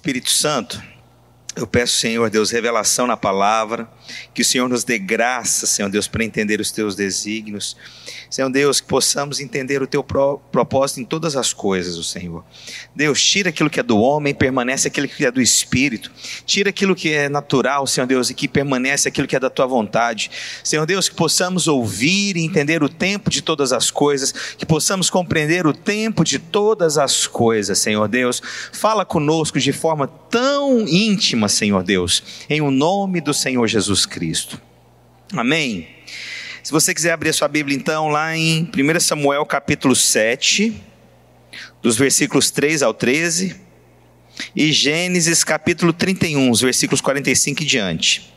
Espírito Santo, eu peço, Senhor Deus, revelação na palavra, que o Senhor nos dê graça, Senhor Deus, para entender os teus desígnios. Senhor Deus, que possamos entender o teu propósito em todas as coisas, o Senhor. Deus, tira aquilo que é do homem, permanece aquilo que é do espírito. Tira aquilo que é natural, Senhor Deus, e que permanece aquilo que é da tua vontade. Senhor Deus, que possamos ouvir e entender o tempo de todas as coisas, que possamos compreender o tempo de todas as coisas, Senhor Deus. Fala conosco de forma tão íntima, Senhor Deus, em o nome do Senhor Jesus Cristo. Amém. Se você quiser abrir a sua Bíblia, então, lá em 1 Samuel capítulo 7, dos versículos 3 ao 13, e Gênesis capítulo 31, os versículos 45 e diante.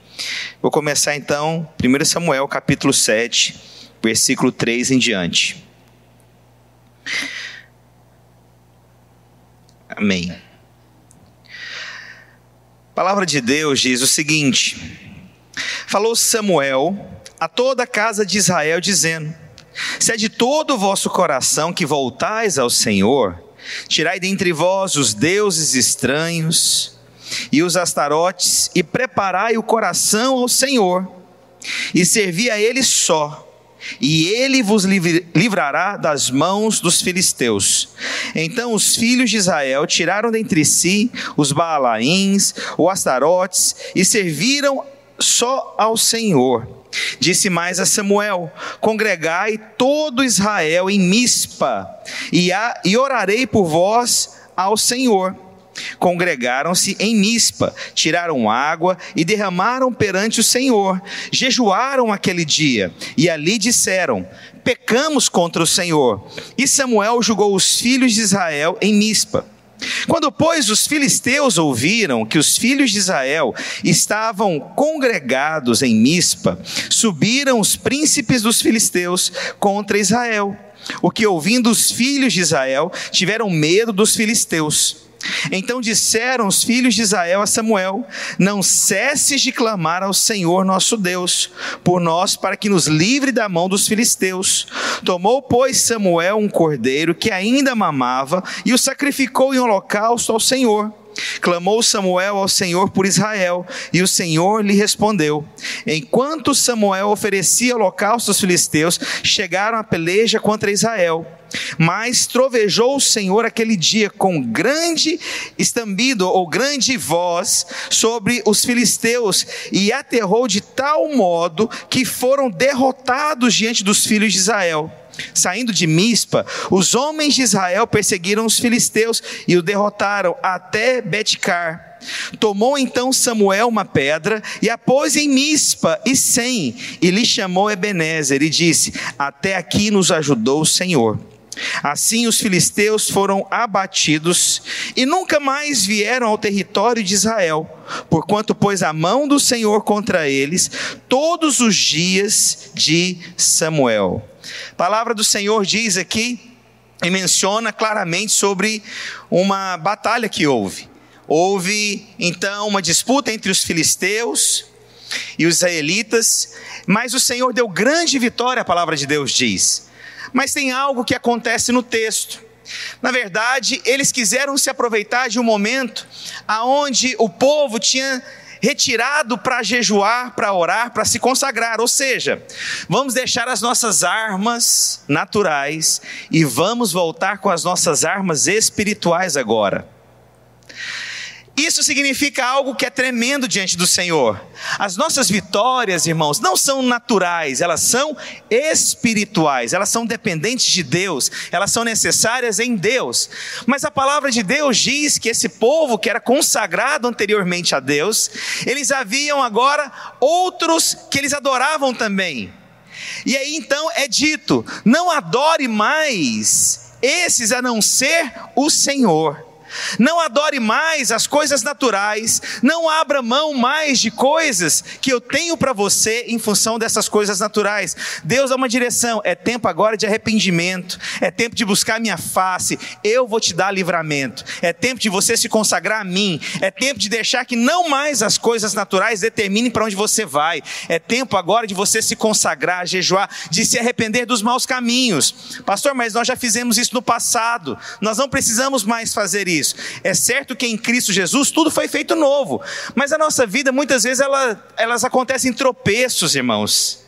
Vou começar então, 1 Samuel capítulo 7, versículo 3 em diante. Amém. A palavra de Deus diz o seguinte: Falou Samuel a toda a casa de Israel, dizendo: Se é de todo o vosso coração que voltais ao Senhor, tirai dentre vós os deuses estranhos e os astarotes, e preparai o coração ao Senhor, e servi a Ele só, e Ele vos livrará das mãos dos filisteus. Então os filhos de Israel tiraram dentre si os Baalaíns, os Astarotes, e serviram só ao Senhor Disse mais a Samuel: Congregai todo Israel em Mispa, e, e orarei por vós ao Senhor. Congregaram-se em Mispa, tiraram água e derramaram perante o Senhor. Jejuaram aquele dia e ali disseram: Pecamos contra o Senhor. E Samuel julgou os filhos de Israel em Mispa. Quando, pois, os filisteus ouviram que os filhos de Israel estavam congregados em Mispa, subiram os príncipes dos filisteus contra Israel. O que, ouvindo os filhos de Israel, tiveram medo dos filisteus. Então disseram os filhos de Israel a Samuel: Não cesses de clamar ao Senhor nosso Deus por nós, para que nos livre da mão dos filisteus. Tomou, pois, Samuel um cordeiro que ainda mamava e o sacrificou em holocausto ao Senhor. Clamou Samuel ao Senhor por Israel, e o Senhor lhe respondeu. Enquanto Samuel oferecia holocausto aos filisteus, chegaram a peleja contra Israel. Mas trovejou o Senhor aquele dia com grande estambido ou grande voz sobre os filisteus e aterrou de tal modo que foram derrotados diante dos filhos de Israel. Saindo de Mispa, os homens de Israel perseguiram os filisteus e o derrotaram até Betcar. Tomou então Samuel uma pedra e a pôs em Mispa e Sem, e lhe chamou Ebenezer e disse: Até aqui nos ajudou o Senhor. Assim os filisteus foram abatidos e nunca mais vieram ao território de Israel, porquanto pôs a mão do Senhor contra eles todos os dias de Samuel. A palavra do Senhor diz aqui e menciona claramente sobre uma batalha que houve. Houve então uma disputa entre os filisteus e os israelitas, mas o Senhor deu grande vitória, a palavra de Deus diz. Mas tem algo que acontece no texto. Na verdade, eles quiseram se aproveitar de um momento aonde o povo tinha retirado para jejuar, para orar, para se consagrar. Ou seja, vamos deixar as nossas armas naturais e vamos voltar com as nossas armas espirituais agora. Isso significa algo que é tremendo diante do Senhor. As nossas vitórias, irmãos, não são naturais, elas são espirituais, elas são dependentes de Deus, elas são necessárias em Deus. Mas a palavra de Deus diz que esse povo que era consagrado anteriormente a Deus, eles haviam agora outros que eles adoravam também. E aí então é dito: não adore mais esses a não ser o Senhor. Não adore mais as coisas naturais, não abra mão mais de coisas que eu tenho para você em função dessas coisas naturais. Deus dá uma direção, é tempo agora de arrependimento, é tempo de buscar minha face, eu vou te dar livramento. É tempo de você se consagrar a mim, é tempo de deixar que não mais as coisas naturais determinem para onde você vai. É tempo agora de você se consagrar, jejuar, de se arrepender dos maus caminhos. Pastor, mas nós já fizemos isso no passado. Nós não precisamos mais fazer isso isso. É certo que em Cristo Jesus tudo foi feito novo, mas a nossa vida muitas vezes ela, elas acontecem em tropeços, irmãos.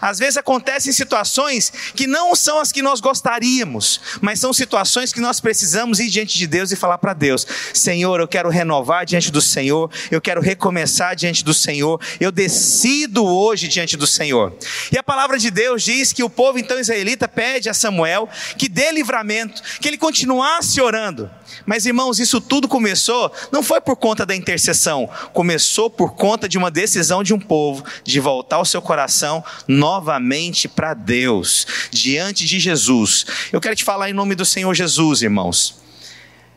Às vezes acontecem situações que não são as que nós gostaríamos, mas são situações que nós precisamos ir diante de Deus e falar para Deus: Senhor, eu quero renovar diante do Senhor, eu quero recomeçar diante do Senhor, eu decido hoje diante do Senhor. E a palavra de Deus diz que o povo então israelita pede a Samuel que dê livramento, que ele continuasse orando. Mas irmãos, isso tudo começou, não foi por conta da intercessão, começou por conta de uma decisão de um povo de voltar o seu coração novamente para Deus, diante de Jesus. Eu quero te falar em nome do Senhor Jesus, irmãos.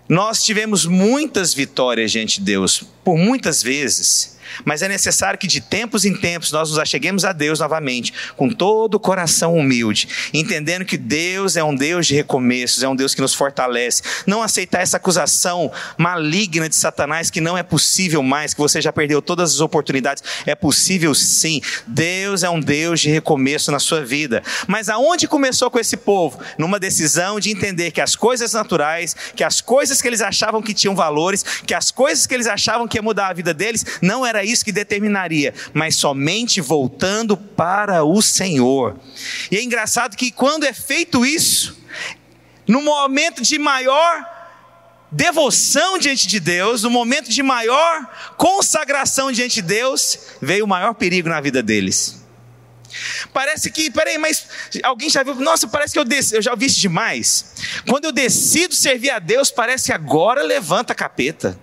Nós tivemos muitas vitórias diante de Deus, por muitas vezes. Mas é necessário que de tempos em tempos nós nos acheguemos a Deus novamente, com todo o coração humilde, entendendo que Deus é um Deus de recomeços, é um Deus que nos fortalece. Não aceitar essa acusação maligna de Satanás que não é possível mais, que você já perdeu todas as oportunidades. É possível sim. Deus é um Deus de recomeço na sua vida. Mas aonde começou com esse povo? Numa decisão de entender que as coisas naturais, que as coisas que eles achavam que tinham valores, que as coisas que eles achavam que ia mudar a vida deles, não era isso que determinaria, mas somente voltando para o Senhor. E é engraçado que quando é feito isso, no momento de maior devoção diante de Deus, no momento de maior consagração diante de Deus, veio o maior perigo na vida deles. Parece que, peraí, mas alguém já viu? Nossa, parece que eu, eu já vi isso demais. Quando eu decido servir a Deus, parece que agora levanta a capeta.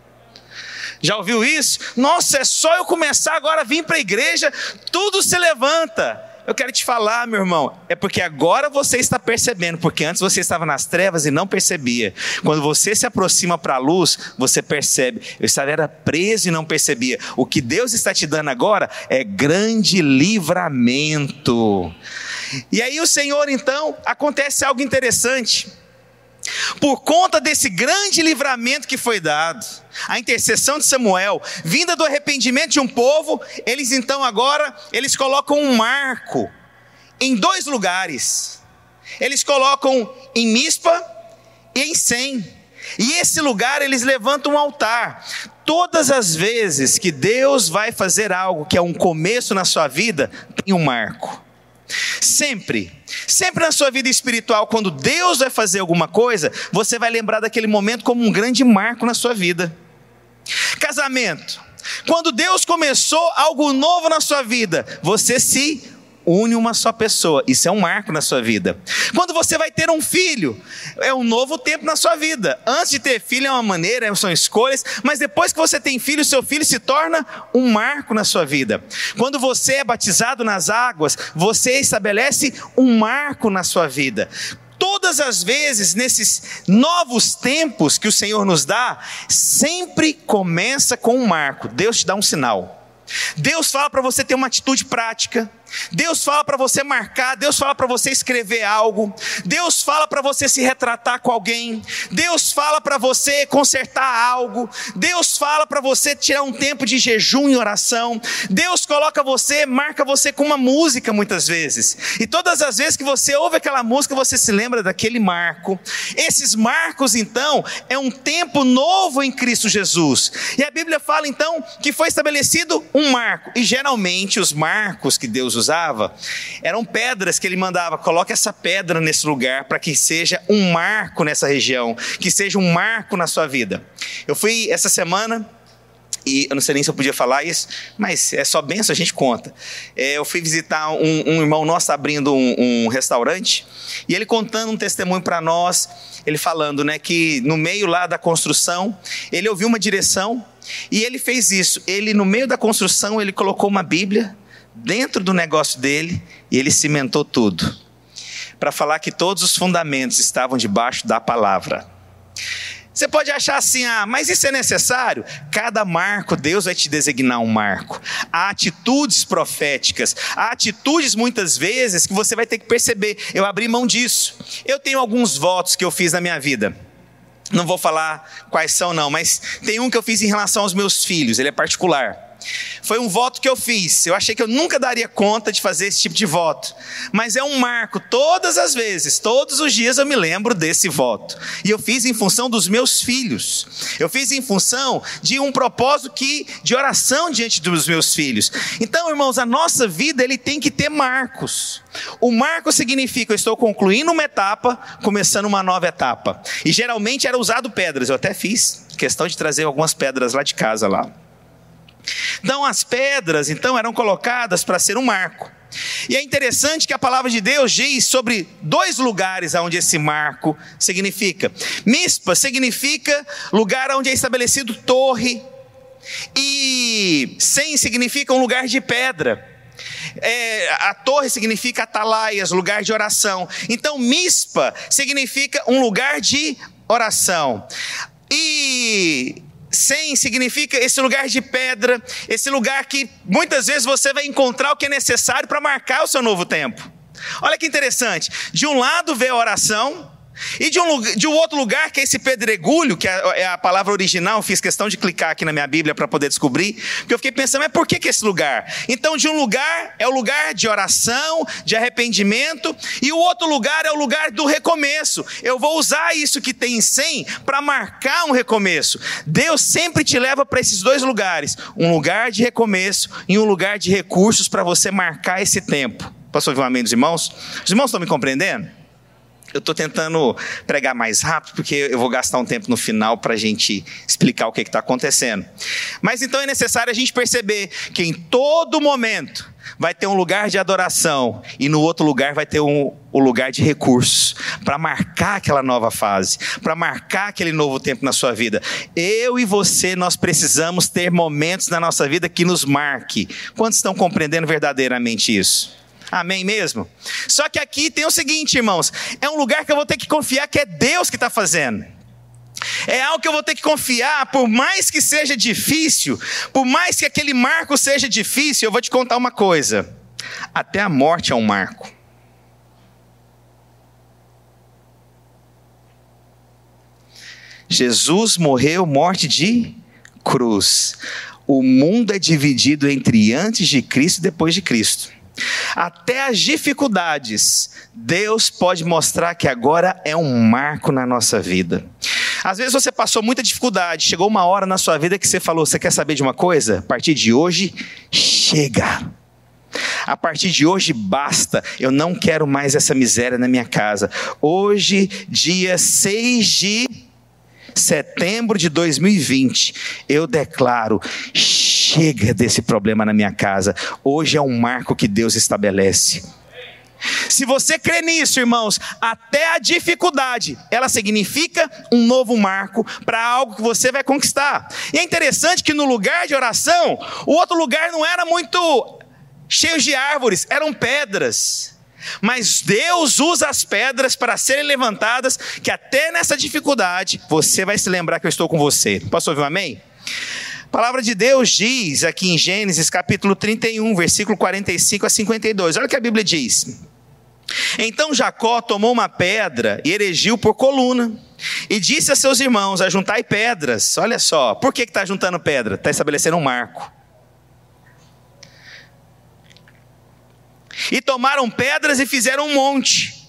Já ouviu isso? Nossa, é só eu começar agora a vir para a igreja, tudo se levanta. Eu quero te falar, meu irmão, é porque agora você está percebendo, porque antes você estava nas trevas e não percebia. Quando você se aproxima para a luz, você percebe. Eu estava era preso e não percebia. O que Deus está te dando agora é grande livramento. E aí o Senhor, então, acontece algo interessante. Por conta desse grande livramento que foi dado, a intercessão de Samuel, vinda do arrependimento de um povo, eles então agora, eles colocam um marco em dois lugares. Eles colocam em Mispa e em Sem. E esse lugar eles levantam um altar. Todas as vezes que Deus vai fazer algo que é um começo na sua vida, tem um marco. Sempre, sempre na sua vida espiritual, quando Deus vai fazer alguma coisa, você vai lembrar daquele momento como um grande marco na sua vida. Casamento. Quando Deus começou algo novo na sua vida, você se une uma só pessoa. Isso é um marco na sua vida. Quando você vai ter um filho, é um novo tempo na sua vida. Antes de ter filho é uma maneira, são escolhas, mas depois que você tem filho, seu filho se torna um marco na sua vida. Quando você é batizado nas águas, você estabelece um marco na sua vida todas as vezes nesses novos tempos que o Senhor nos dá, sempre começa com um marco. Deus te dá um sinal. Deus fala para você ter uma atitude prática. Deus fala para você marcar, Deus fala para você escrever algo, Deus fala para você se retratar com alguém, Deus fala para você consertar algo, Deus fala para você tirar um tempo de jejum e oração, Deus coloca você, marca você com uma música muitas vezes, e todas as vezes que você ouve aquela música, você se lembra daquele marco. Esses marcos, então, é um tempo novo em Cristo Jesus, e a Bíblia fala então que foi estabelecido um marco, e geralmente os marcos que Deus usava eram pedras que ele mandava, coloque essa pedra nesse lugar para que seja um marco nessa região, que seja um marco na sua vida. Eu fui essa semana e eu não sei nem se eu podia falar isso, mas é só benção, a gente conta. É, eu fui visitar um, um, irmão nosso abrindo um, um, restaurante, e ele contando um testemunho para nós, ele falando né, que no meio lá da construção, ele ouviu uma direção, e ele fez isso. Ele, no meio da construção, ele colocou uma Bíblia, dentro do negócio dele e ele cimentou tudo. Para falar que todos os fundamentos estavam debaixo da palavra. Você pode achar assim, ah, mas isso é necessário? Cada marco, Deus vai te designar um marco. Há atitudes proféticas, há atitudes muitas vezes que você vai ter que perceber. Eu abri mão disso. Eu tenho alguns votos que eu fiz na minha vida. Não vou falar quais são, não, mas tem um que eu fiz em relação aos meus filhos, ele é particular. Foi um voto que eu fiz. Eu achei que eu nunca daria conta de fazer esse tipo de voto. Mas é um marco. Todas as vezes, todos os dias eu me lembro desse voto. E eu fiz em função dos meus filhos. Eu fiz em função de um propósito que de oração diante dos meus filhos. Então, irmãos, a nossa vida ele tem que ter marcos. O marco significa eu estou concluindo uma etapa, começando uma nova etapa. E geralmente era usado pedras. Eu até fiz questão de trazer algumas pedras lá de casa lá. Então as pedras então eram colocadas para ser um marco. E é interessante que a palavra de Deus diz sobre dois lugares onde esse marco significa. Mispa significa lugar onde é estabelecido torre, e sem significa um lugar de pedra. É, a torre significa atalaias, lugar de oração. Então, mispa significa um lugar de oração. E sem significa esse lugar de pedra, esse lugar que muitas vezes você vai encontrar o que é necessário para marcar o seu novo tempo. Olha que interessante. De um lado vê a oração, e de um, de um outro lugar, que é esse pedregulho, que é, é a palavra original, fiz questão de clicar aqui na minha Bíblia para poder descobrir, porque eu fiquei pensando, mas por que, que esse lugar? Então, de um lugar é o lugar de oração, de arrependimento, e o outro lugar é o lugar do recomeço. Eu vou usar isso que tem em 100 para marcar um recomeço. Deus sempre te leva para esses dois lugares: um lugar de recomeço e um lugar de recursos para você marcar esse tempo. Posso ouvir um amém dos irmãos? Os irmãos estão me compreendendo? Eu estou tentando pregar mais rápido, porque eu vou gastar um tempo no final para a gente explicar o que está acontecendo. Mas então é necessário a gente perceber que em todo momento vai ter um lugar de adoração e no outro lugar vai ter um, o lugar de recursos para marcar aquela nova fase, para marcar aquele novo tempo na sua vida. Eu e você, nós precisamos ter momentos na nossa vida que nos marque. Quantos estão compreendendo verdadeiramente isso? Amém mesmo? Só que aqui tem o seguinte, irmãos: é um lugar que eu vou ter que confiar que é Deus que está fazendo. É algo que eu vou ter que confiar, por mais que seja difícil, por mais que aquele marco seja difícil, eu vou te contar uma coisa: até a morte é um marco. Jesus morreu morte de cruz. O mundo é dividido entre antes de Cristo e depois de Cristo. Até as dificuldades, Deus pode mostrar que agora é um marco na nossa vida. Às vezes você passou muita dificuldade, chegou uma hora na sua vida que você falou: Você quer saber de uma coisa? A partir de hoje, chega. A partir de hoje basta, eu não quero mais essa miséria na minha casa. Hoje, dia 6 de setembro de 2020, eu declaro: chega desse problema na minha casa. Hoje é um marco que Deus estabelece. Se você crê nisso, irmãos, até a dificuldade, ela significa um novo marco para algo que você vai conquistar. E é interessante que no lugar de oração, o outro lugar não era muito cheio de árvores, eram pedras. Mas Deus usa as pedras para serem levantadas, que até nessa dificuldade você vai se lembrar que eu estou com você. Posso ouvir um amém? A palavra de Deus diz aqui em Gênesis capítulo 31, versículo 45 a 52. Olha o que a Bíblia diz. Então Jacó tomou uma pedra e erigiu por coluna. E disse a seus irmãos: Ajuntai pedras. Olha só, por que está juntando pedra? Está estabelecendo um marco. E tomaram pedras e fizeram um monte,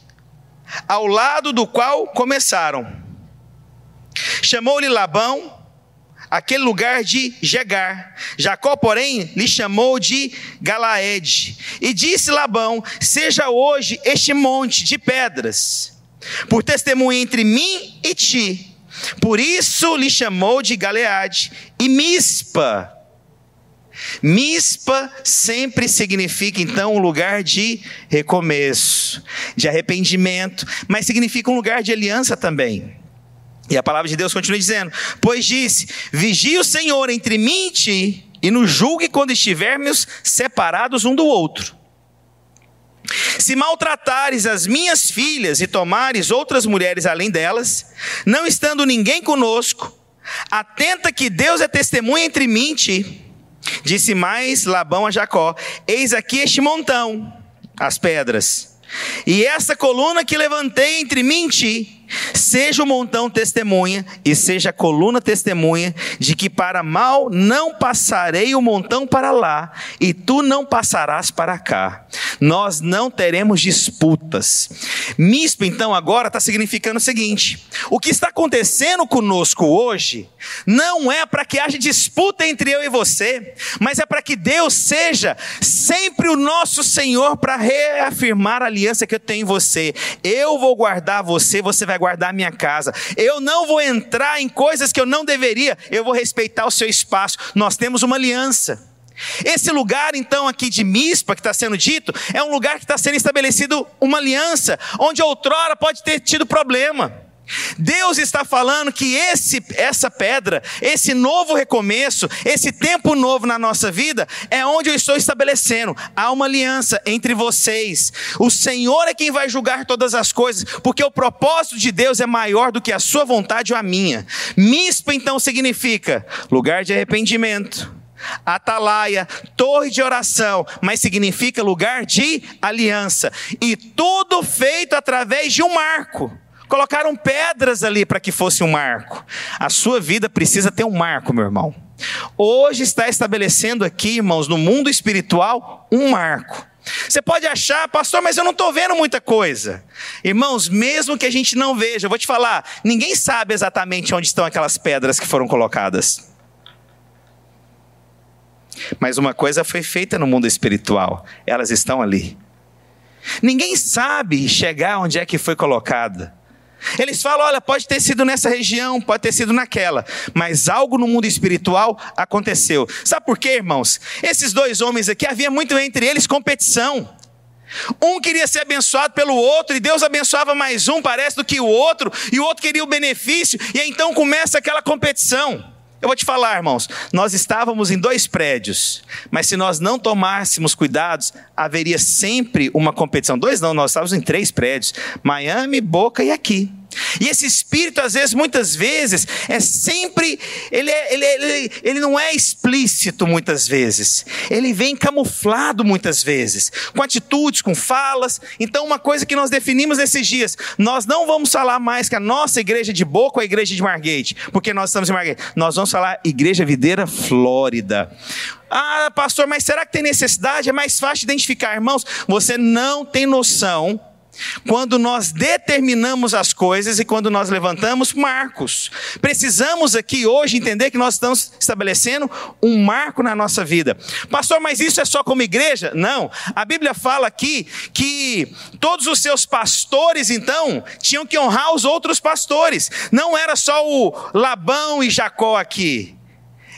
ao lado do qual começaram. Chamou-lhe Labão aquele lugar de Jegar. Jacó, porém, lhe chamou de Galaed. E disse Labão: Seja hoje este monte de pedras, por testemunho entre mim e ti. Por isso lhe chamou de Galeade e Mispa. Mispa sempre significa então um lugar de recomeço, de arrependimento, mas significa um lugar de aliança também. E a palavra de Deus continua dizendo: Pois disse: Vigie o Senhor entre mim e ti, e nos julgue quando estivermos separados um do outro. Se maltratares as minhas filhas e tomares outras mulheres além delas, não estando ninguém conosco, atenta que Deus é testemunha entre mim e ti. Disse mais Labão a Jacó: Eis aqui este montão, as pedras, e essa coluna que levantei entre mim e ti seja o montão testemunha e seja a coluna testemunha de que para mal não passarei o montão para lá e tu não passarás para cá. Nós não teremos disputas. Mispa, então, agora está significando o seguinte: o que está acontecendo conosco hoje não é para que haja disputa entre eu e você, mas é para que Deus seja sempre o nosso Senhor para reafirmar a aliança que eu tenho em você. Eu vou guardar você, você vai guardar minha casa. Eu não vou entrar em coisas que eu não deveria, eu vou respeitar o seu espaço. Nós temos uma aliança. Esse lugar, então, aqui de Mispa, que está sendo dito, é um lugar que está sendo estabelecido uma aliança, onde outrora pode ter tido problema. Deus está falando que esse, essa pedra, esse novo recomeço, esse tempo novo na nossa vida, é onde eu estou estabelecendo. Há uma aliança entre vocês. O Senhor é quem vai julgar todas as coisas, porque o propósito de Deus é maior do que a sua vontade ou a minha. Mispa, então, significa lugar de arrependimento. Atalaia, torre de oração, mas significa lugar de aliança. E tudo feito através de um marco. Colocaram pedras ali para que fosse um marco. A sua vida precisa ter um marco, meu irmão. Hoje está estabelecendo aqui, irmãos, no mundo espiritual, um marco. Você pode achar, pastor, mas eu não estou vendo muita coisa. Irmãos, mesmo que a gente não veja, eu vou te falar, ninguém sabe exatamente onde estão aquelas pedras que foram colocadas. Mas uma coisa foi feita no mundo espiritual, elas estão ali. Ninguém sabe chegar onde é que foi colocada. Eles falam: olha, pode ter sido nessa região, pode ter sido naquela, mas algo no mundo espiritual aconteceu. Sabe por quê, irmãos? Esses dois homens aqui, havia muito entre eles competição. Um queria ser abençoado pelo outro, e Deus abençoava mais um, parece, do que o outro, e o outro queria o benefício, e então começa aquela competição. Eu vou te falar, irmãos, nós estávamos em dois prédios, mas se nós não tomássemos cuidados, haveria sempre uma competição. Dois não, nós estávamos em três prédios: Miami, Boca e aqui. E esse espírito, às vezes, muitas vezes, é sempre, ele, é, ele, ele, ele não é explícito muitas vezes, ele vem camuflado muitas vezes, com atitudes, com falas. Então, uma coisa que nós definimos nesses dias, nós não vamos falar mais que a nossa igreja de Boca ou a igreja de Margate, porque nós estamos em Margate, nós vamos falar Igreja Videira Flórida. Ah, pastor, mas será que tem necessidade? É mais fácil identificar, irmãos. Você não tem noção quando nós determinamos as coisas e quando nós levantamos marcos. Precisamos aqui hoje entender que nós estamos estabelecendo um marco na nossa vida. Pastor, mas isso é só como igreja? Não. A Bíblia fala aqui que todos os seus pastores, então, tinham que honrar os outros pastores. Não era só o Labão e Jacó aqui.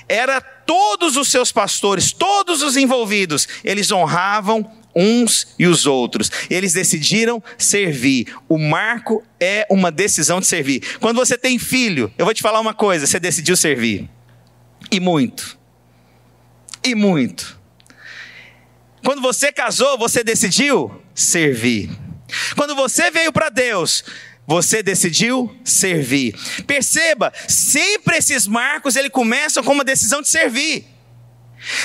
Era todos os seus pastores, todos os envolvidos, eles honravam uns e os outros. Eles decidiram servir. O marco é uma decisão de servir. Quando você tem filho, eu vou te falar uma coisa: você decidiu servir. E muito. E muito. Quando você casou, você decidiu servir. Quando você veio para Deus, você decidiu servir. Perceba, sempre esses marcos ele começam com uma decisão de servir.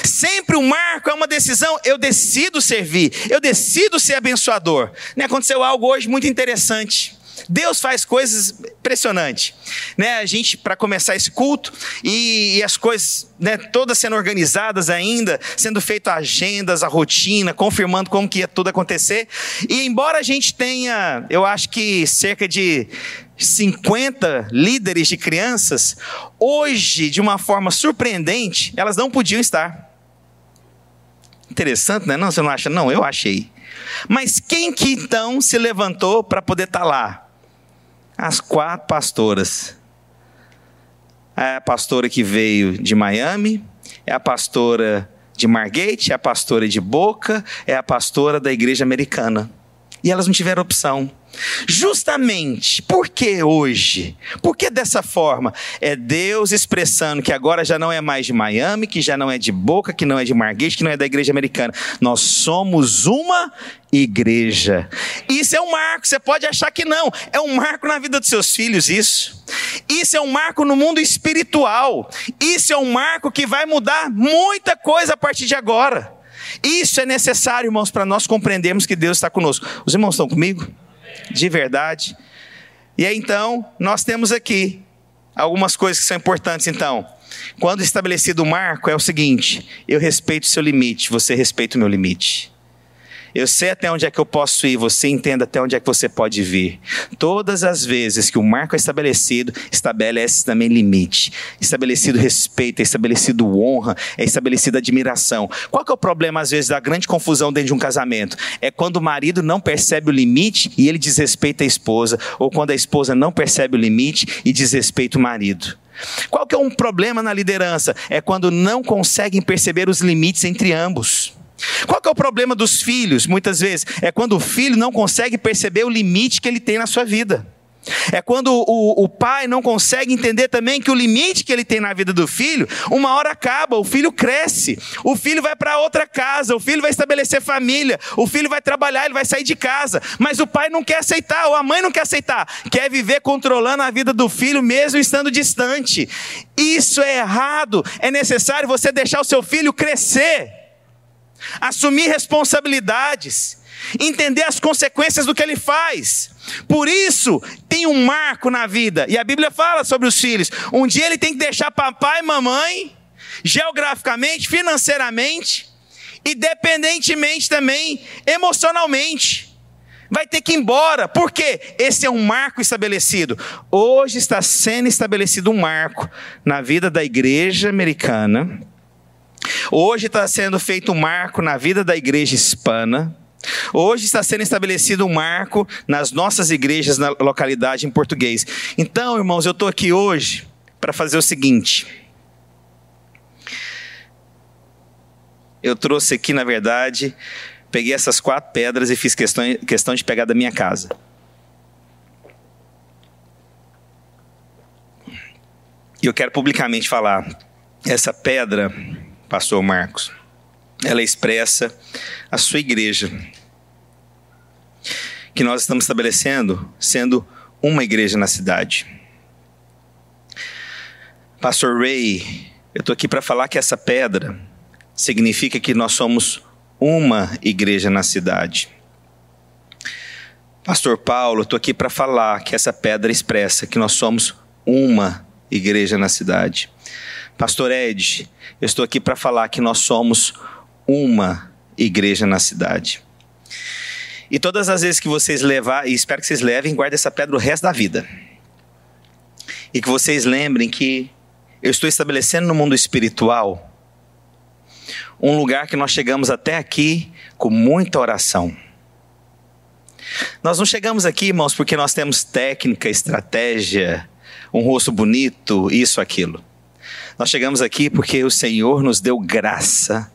Sempre o um marco é uma decisão. Eu decido servir, eu decido ser abençoador. Né, aconteceu algo hoje muito interessante. Deus faz coisas impressionantes. Né, a gente, para começar esse culto, e, e as coisas né, todas sendo organizadas ainda, sendo feitas agendas, a rotina, confirmando como que ia tudo acontecer. E embora a gente tenha, eu acho que cerca de 50 líderes de crianças, hoje, de uma forma surpreendente, elas não podiam estar. Interessante, né? Não, você não acha? Não, eu achei. Mas quem que então se levantou para poder estar tá lá? As quatro pastoras. É a pastora que veio de Miami, é a pastora de Margate, é a pastora de Boca, é a pastora da igreja americana. E elas não tiveram opção. Justamente, por que hoje? Por que dessa forma? É Deus expressando que agora já não é mais de Miami, que já não é de Boca, que não é de Margate, que não é da igreja americana. Nós somos uma igreja. Isso é um marco, você pode achar que não. É um marco na vida dos seus filhos, isso. Isso é um marco no mundo espiritual. Isso é um marco que vai mudar muita coisa a partir de agora. Isso é necessário, irmãos, para nós compreendermos que Deus está conosco. Os irmãos estão comigo? de verdade. E aí então, nós temos aqui algumas coisas que são importantes então. Quando estabelecido o marco, é o seguinte: eu respeito o seu limite, você respeita o meu limite. Eu sei até onde é que eu posso ir, você entenda até onde é que você pode vir. Todas as vezes que o marco é estabelecido, estabelece também limite. Estabelecido respeito, é estabelecido honra, é estabelecido admiração. Qual que é o problema, às vezes, da grande confusão dentro de um casamento? É quando o marido não percebe o limite e ele desrespeita a esposa, ou quando a esposa não percebe o limite e desrespeita o marido. Qual que é um problema na liderança? É quando não conseguem perceber os limites entre ambos. Qual que é o problema dos filhos, muitas vezes? É quando o filho não consegue perceber o limite que ele tem na sua vida. É quando o, o, pai não consegue entender também que o limite que ele tem na vida do filho, uma hora acaba, o filho cresce, o filho vai para outra casa, o filho vai estabelecer família, o filho vai trabalhar, ele vai sair de casa, mas o pai não quer aceitar, ou a mãe não quer aceitar, quer viver controlando a vida do filho mesmo estando distante. Isso é errado, é necessário você deixar o seu filho crescer, assumir responsabilidades entender as consequências do que ele faz. Por isso, tem um marco na vida. E a Bíblia fala sobre os filhos. Um dia ele tem que deixar papai e mamãe, geograficamente, financeiramente, e dependentemente também emocionalmente. Vai ter que ir embora. Por quê? Esse é um marco estabelecido. Hoje está sendo estabelecido um marco na vida da igreja americana. Hoje está sendo feito um marco na vida da igreja hispana. Hoje está sendo estabelecido um marco nas nossas igrejas na localidade em português. Então, irmãos, eu estou aqui hoje para fazer o seguinte. Eu trouxe aqui, na verdade, peguei essas quatro pedras e fiz questão, questão de pegar da minha casa. E eu quero publicamente falar: essa pedra, Pastor Marcos, ela expressa a sua igreja, que nós estamos estabelecendo sendo uma igreja na cidade. Pastor Ray, eu estou aqui para falar que essa pedra significa que nós somos uma igreja na cidade. Pastor Paulo, estou aqui para falar que essa pedra expressa que nós somos uma igreja na cidade. Pastor Ed, eu estou aqui para falar que nós somos uma igreja na cidade. E todas as vezes que vocês levar, e espero que vocês levem, guardem essa pedra o resto da vida. E que vocês lembrem que eu estou estabelecendo no mundo espiritual um lugar que nós chegamos até aqui com muita oração. Nós não chegamos aqui, irmãos, porque nós temos técnica, estratégia, um rosto bonito, isso, aquilo. Nós chegamos aqui porque o Senhor nos deu graça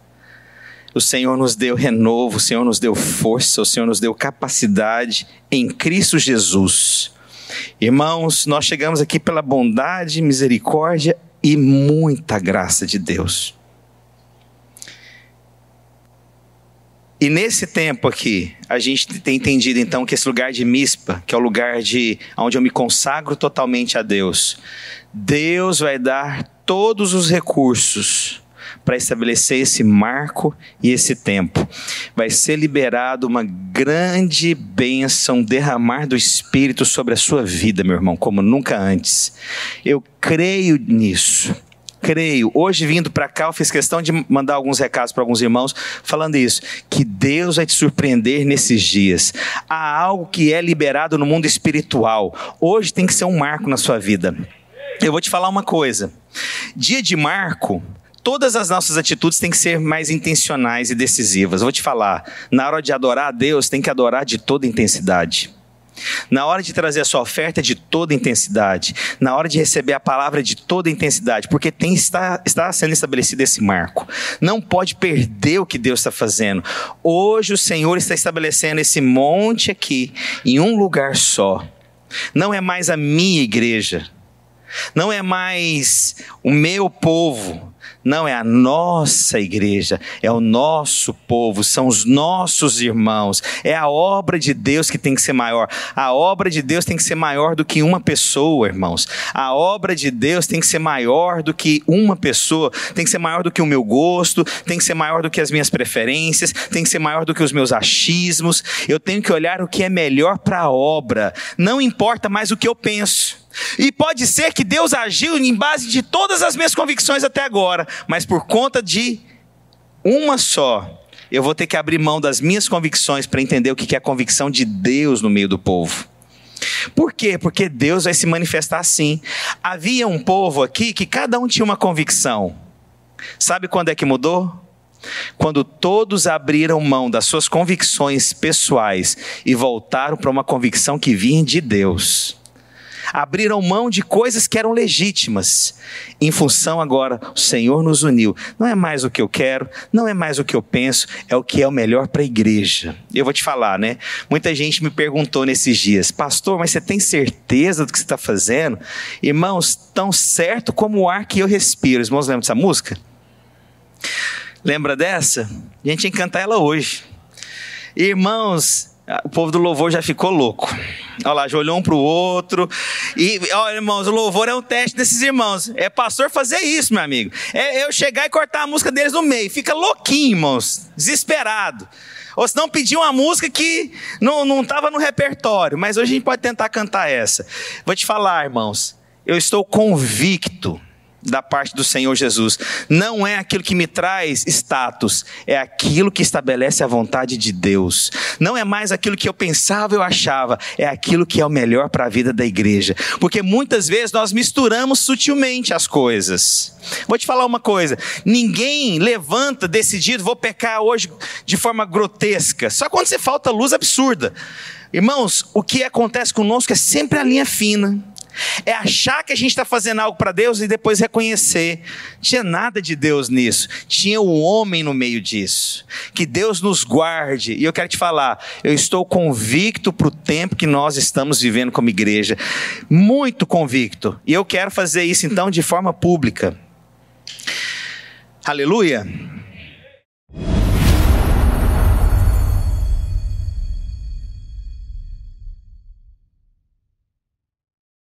o Senhor nos deu renovo, o Senhor nos deu força, o Senhor nos deu capacidade em Cristo Jesus. Irmãos, nós chegamos aqui pela bondade, misericórdia e muita graça de Deus. E nesse tempo aqui, a gente tem entendido então que esse lugar de mispa, que é o lugar de onde eu me consagro totalmente a Deus, Deus vai dar todos os recursos para estabelecer esse marco e esse tempo. Vai ser liberado uma grande bênção, derramar do Espírito sobre a sua vida, meu irmão, como nunca antes. Eu creio nisso creio. Hoje, vindo para cá, eu fiz questão de mandar alguns recados para alguns irmãos, falando isso, que Deus vai te surpreender nesses dias. Há algo que é liberado no mundo espiritual. Hoje tem que ser um marco na sua vida. Eu vou te falar uma coisa. Dia de marco todas as nossas atitudes têm que ser mais intencionais e decisivas. Eu vou te falar, na hora de adorar a Deus, tem que adorar de toda intensidade. Na hora de trazer a sua oferta de toda intensidade, na hora de receber a palavra de toda intensidade, porque tem está, está sendo estabelecido esse marco. Não pode perder o que Deus está fazendo. Hoje o Senhor está estabelecendo esse monte aqui em um lugar só. Não é mais a minha igreja, não é mais o meu povo, não é a nossa igreja, é o nosso povo, são os nossos irmãos. É a obra de Deus que tem que ser maior. A obra de Deus tem que ser maior do que uma pessoa, irmãos. A obra de Deus tem que ser maior do que uma pessoa, tem que ser maior do que o meu gosto, tem que ser maior do que as minhas preferências, tem que ser maior do que os meus achismos. Eu tenho que olhar o que é melhor para a obra. Não importa mais o que eu penso. E pode ser que Deus agiu em base de todas as minhas convicções até agora, mas por conta de uma só, eu vou ter que abrir mão das minhas convicções para entender o que é a convicção de Deus no meio do povo. Por quê? Porque Deus vai se manifestar assim. Havia um povo aqui que cada um tinha uma convicção. Sabe quando é que mudou? Quando todos abriram mão das suas convicções pessoais e voltaram para uma convicção que vinha de Deus abriram mão de coisas que eram legítimas. Em função agora, o Senhor nos uniu. Não é mais o que eu quero, não é mais o que eu penso, é o que é o melhor para a igreja. Eu vou te falar, né? Muita gente me perguntou nesses dias, pastor, mas você tem certeza do que você está fazendo? Irmãos, tão certo como o ar que eu respiro. Os irmãos lembram dessa música? Lembra dessa? A gente que cantar ela hoje. Irmãos, o povo do louvor já ficou louco. Olha lá, já olhou um para o outro. E, olha, irmãos, o louvor é um teste desses irmãos. É pastor fazer isso, meu amigo. É eu chegar e cortar a música deles no meio. Fica louquinho, irmãos. Desesperado. Ou se não pedir uma música que não estava no repertório. Mas hoje a gente pode tentar cantar essa. Vou te falar, irmãos. Eu estou convicto da parte do Senhor Jesus. Não é aquilo que me traz status, é aquilo que estabelece a vontade de Deus. Não é mais aquilo que eu pensava, eu achava, é aquilo que é o melhor para a vida da igreja. Porque muitas vezes nós misturamos sutilmente as coisas. Vou te falar uma coisa: ninguém levanta decidido, vou pecar hoje de forma grotesca, só quando você falta luz absurda. Irmãos, o que acontece conosco é sempre a linha fina é achar que a gente está fazendo algo para Deus e depois reconhecer. Tinha nada de Deus nisso. Tinha o homem no meio disso. Que Deus nos guarde. E eu quero te falar, eu estou convicto para o tempo que nós estamos vivendo como igreja. Muito convicto. E eu quero fazer isso então de forma pública. Aleluia.